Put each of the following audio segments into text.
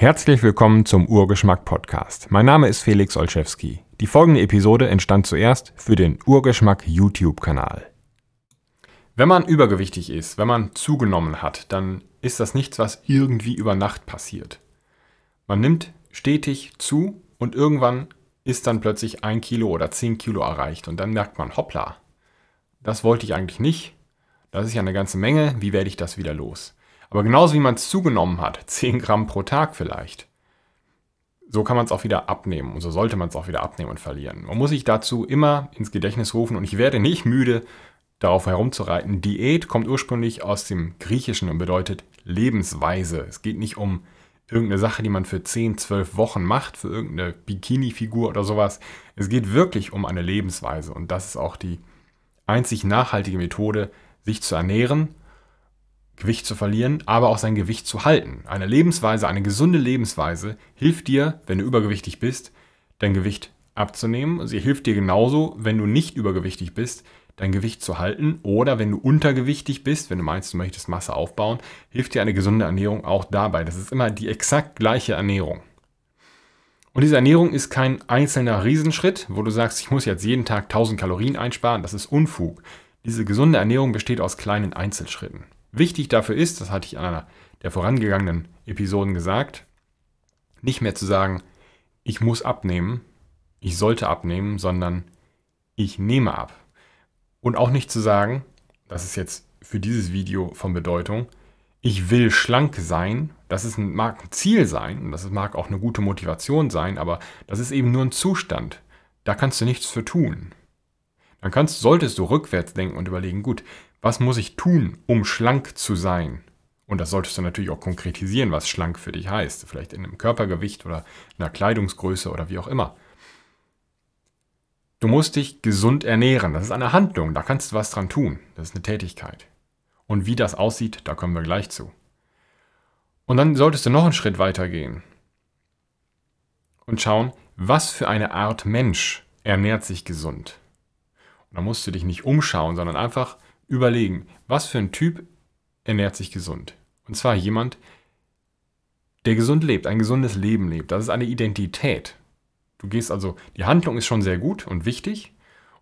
Herzlich willkommen zum Urgeschmack Podcast. Mein Name ist Felix Olszewski. Die folgende Episode entstand zuerst für den Urgeschmack YouTube-Kanal. Wenn man übergewichtig ist, wenn man zugenommen hat, dann ist das nichts, was irgendwie über Nacht passiert. Man nimmt stetig zu und irgendwann ist dann plötzlich ein Kilo oder zehn Kilo erreicht und dann merkt man, hoppla, das wollte ich eigentlich nicht. Das ist ja eine ganze Menge, wie werde ich das wieder los? Aber genauso wie man es zugenommen hat, 10 Gramm pro Tag vielleicht, so kann man es auch wieder abnehmen und so sollte man es auch wieder abnehmen und verlieren. Man muss sich dazu immer ins Gedächtnis rufen und ich werde nicht müde, darauf herumzureiten. Diät kommt ursprünglich aus dem Griechischen und bedeutet Lebensweise. Es geht nicht um irgendeine Sache, die man für 10, 12 Wochen macht, für irgendeine Bikini-Figur oder sowas. Es geht wirklich um eine Lebensweise und das ist auch die einzig nachhaltige Methode, sich zu ernähren Gewicht zu verlieren, aber auch sein Gewicht zu halten. Eine Lebensweise, eine gesunde Lebensweise hilft dir, wenn du übergewichtig bist, dein Gewicht abzunehmen. Sie hilft dir genauso, wenn du nicht übergewichtig bist, dein Gewicht zu halten. Oder wenn du untergewichtig bist, wenn du meinst, du möchtest Masse aufbauen, hilft dir eine gesunde Ernährung auch dabei. Das ist immer die exakt gleiche Ernährung. Und diese Ernährung ist kein einzelner Riesenschritt, wo du sagst, ich muss jetzt jeden Tag 1000 Kalorien einsparen. Das ist Unfug. Diese gesunde Ernährung besteht aus kleinen Einzelschritten. Wichtig dafür ist, das hatte ich in einer der vorangegangenen Episoden gesagt, nicht mehr zu sagen, ich muss abnehmen, ich sollte abnehmen, sondern ich nehme ab. Und auch nicht zu sagen, das ist jetzt für dieses Video von Bedeutung, ich will schlank sein, das ist ein, mag ein Ziel sein das mag auch eine gute Motivation sein, aber das ist eben nur ein Zustand. Da kannst du nichts für tun. Dann kannst, solltest du rückwärts denken und überlegen, gut, was muss ich tun, um schlank zu sein? Und das solltest du natürlich auch konkretisieren, was schlank für dich heißt. Vielleicht in einem Körpergewicht oder einer Kleidungsgröße oder wie auch immer. Du musst dich gesund ernähren. Das ist eine Handlung, da kannst du was dran tun. Das ist eine Tätigkeit. Und wie das aussieht, da kommen wir gleich zu. Und dann solltest du noch einen Schritt weiter gehen und schauen, was für eine Art Mensch ernährt sich gesund. Und da musst du dich nicht umschauen, sondern einfach überlegen, was für ein Typ ernährt sich gesund. Und zwar jemand, der gesund lebt, ein gesundes Leben lebt. Das ist eine Identität. Du gehst also, die Handlung ist schon sehr gut und wichtig.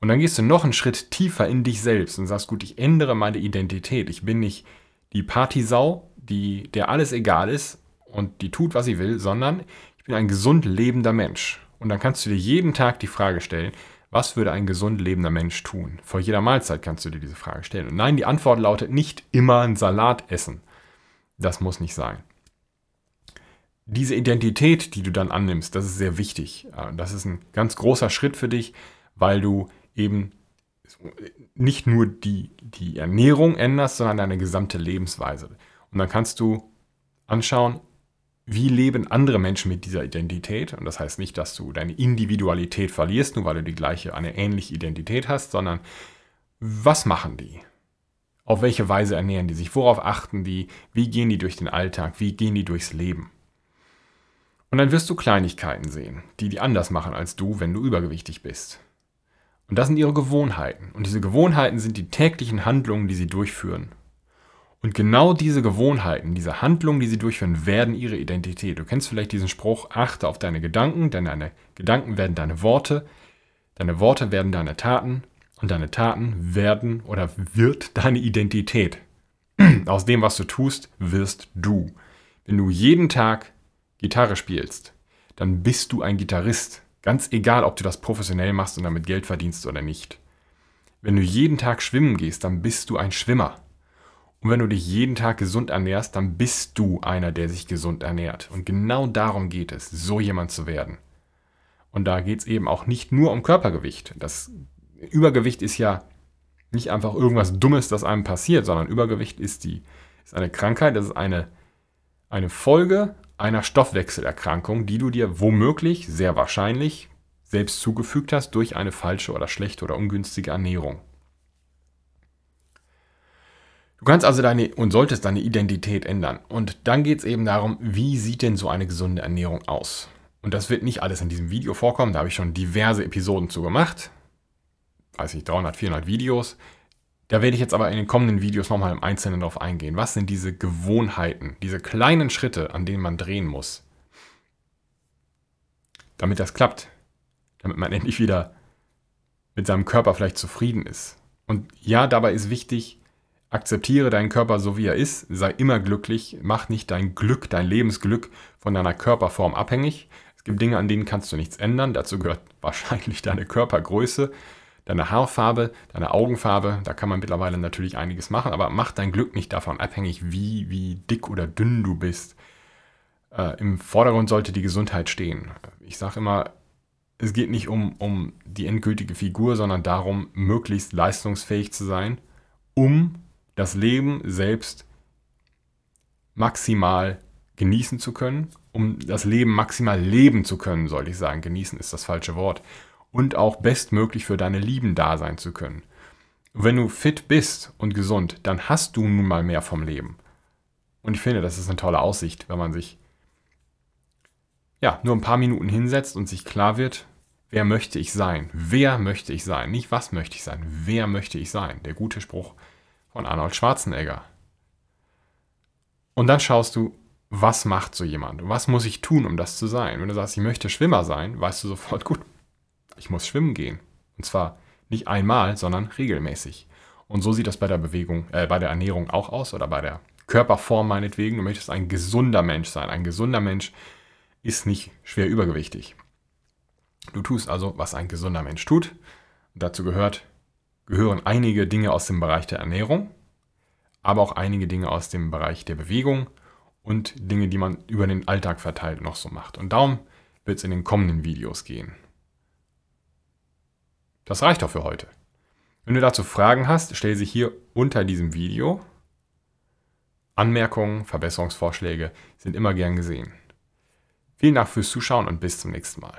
Und dann gehst du noch einen Schritt tiefer in dich selbst und sagst, gut, ich ändere meine Identität. Ich bin nicht die Partysau, die, der alles egal ist und die tut, was sie will, sondern ich bin ein gesund lebender Mensch. Und dann kannst du dir jeden Tag die Frage stellen, was würde ein gesund lebender Mensch tun? Vor jeder Mahlzeit kannst du dir diese Frage stellen. Und nein, die Antwort lautet nicht immer ein Salat essen. Das muss nicht sein. Diese Identität, die du dann annimmst, das ist sehr wichtig. Das ist ein ganz großer Schritt für dich, weil du eben nicht nur die, die Ernährung änderst, sondern deine gesamte Lebensweise. Und dann kannst du anschauen, wie leben andere Menschen mit dieser Identität? Und das heißt nicht, dass du deine Individualität verlierst, nur weil du die gleiche, eine ähnliche Identität hast, sondern was machen die? Auf welche Weise ernähren die sich? Worauf achten die? Wie gehen die durch den Alltag? Wie gehen die durchs Leben? Und dann wirst du Kleinigkeiten sehen, die die anders machen als du, wenn du übergewichtig bist. Und das sind ihre Gewohnheiten. Und diese Gewohnheiten sind die täglichen Handlungen, die sie durchführen. Und genau diese Gewohnheiten, diese Handlungen, die sie durchführen, werden ihre Identität. Du kennst vielleicht diesen Spruch, achte auf deine Gedanken, denn deine Gedanken werden deine Worte, deine Worte werden deine Taten und deine Taten werden oder wird deine Identität. Aus dem, was du tust, wirst du. Wenn du jeden Tag Gitarre spielst, dann bist du ein Gitarrist. Ganz egal, ob du das professionell machst und damit Geld verdienst oder nicht. Wenn du jeden Tag schwimmen gehst, dann bist du ein Schwimmer. Und wenn du dich jeden Tag gesund ernährst, dann bist du einer, der sich gesund ernährt. Und genau darum geht es, so jemand zu werden. Und da geht es eben auch nicht nur um Körpergewicht. Das Übergewicht ist ja nicht einfach irgendwas Dummes, das einem passiert, sondern Übergewicht ist, die, ist eine Krankheit, das ist eine, eine Folge einer Stoffwechselerkrankung, die du dir womöglich, sehr wahrscheinlich, selbst zugefügt hast durch eine falsche oder schlechte oder ungünstige Ernährung. Du kannst also deine und solltest deine Identität ändern. Und dann geht es eben darum, wie sieht denn so eine gesunde Ernährung aus? Und das wird nicht alles in diesem Video vorkommen, da habe ich schon diverse Episoden zu gemacht. Weiß ich, 300, 400 Videos. Da werde ich jetzt aber in den kommenden Videos nochmal im Einzelnen darauf eingehen. Was sind diese Gewohnheiten, diese kleinen Schritte, an denen man drehen muss? damit das klappt. Damit man endlich wieder mit seinem Körper vielleicht zufrieden ist. Und ja, dabei ist wichtig, akzeptiere deinen Körper so wie er ist, sei immer glücklich, mach nicht dein Glück, dein Lebensglück von deiner Körperform abhängig. Es gibt Dinge, an denen kannst du nichts ändern. Dazu gehört wahrscheinlich deine Körpergröße, deine Haarfarbe, deine Augenfarbe. Da kann man mittlerweile natürlich einiges machen, aber mach dein Glück nicht davon abhängig, wie, wie dick oder dünn du bist. Äh, Im Vordergrund sollte die Gesundheit stehen. Ich sage immer, es geht nicht um, um die endgültige Figur, sondern darum, möglichst leistungsfähig zu sein, um das Leben selbst maximal genießen zu können, um das Leben maximal leben zu können, sollte ich sagen. Genießen ist das falsche Wort. Und auch bestmöglich für deine Lieben da sein zu können. wenn du fit bist und gesund, dann hast du nun mal mehr vom Leben. Und ich finde, das ist eine tolle Aussicht, wenn man sich ja, nur ein paar Minuten hinsetzt und sich klar wird, wer möchte ich sein? Wer möchte ich sein? Nicht was möchte ich sein, wer möchte ich sein? Der gute Spruch von Arnold Schwarzenegger. Und dann schaust du, was macht so jemand? Was muss ich tun, um das zu sein? Wenn du sagst, ich möchte Schwimmer sein, weißt du sofort, gut, ich muss schwimmen gehen. Und zwar nicht einmal, sondern regelmäßig. Und so sieht das bei der Bewegung, äh, bei der Ernährung auch aus oder bei der Körperform meinetwegen. Du möchtest ein gesunder Mensch sein. Ein gesunder Mensch ist nicht schwer übergewichtig. Du tust also, was ein gesunder Mensch tut. dazu gehört, gehören einige Dinge aus dem Bereich der Ernährung, aber auch einige Dinge aus dem Bereich der Bewegung und Dinge, die man über den Alltag verteilt noch so macht. Und darum wird es in den kommenden Videos gehen. Das reicht doch für heute. Wenn du dazu Fragen hast, stell sie hier unter diesem Video. Anmerkungen, Verbesserungsvorschläge sind immer gern gesehen. Vielen Dank fürs Zuschauen und bis zum nächsten Mal.